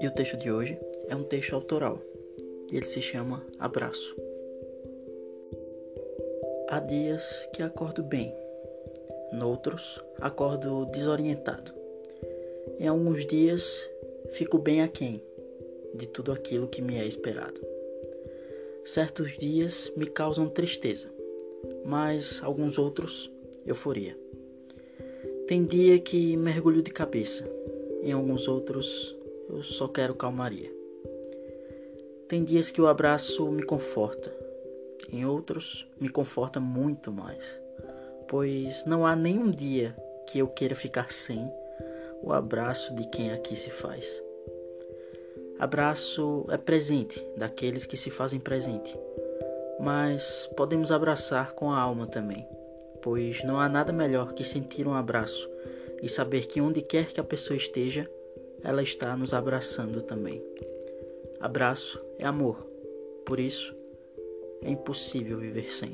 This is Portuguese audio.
E o texto de hoje é um texto autoral. Ele se chama Abraço. Há dias que acordo bem, noutros acordo desorientado. Em alguns dias fico bem aquém de tudo aquilo que me é esperado. Certos dias me causam tristeza, mas alguns outros euforia. Tem dia que mergulho de cabeça, em alguns outros eu só quero calmaria. Tem dias que o abraço me conforta, em outros me conforta muito mais, pois não há nenhum dia que eu queira ficar sem o abraço de quem aqui se faz. Abraço é presente daqueles que se fazem presente, mas podemos abraçar com a alma também, pois não há nada melhor que sentir um abraço e saber que onde quer que a pessoa esteja, ela está nos abraçando também. Abraço é amor, por isso é impossível viver sem.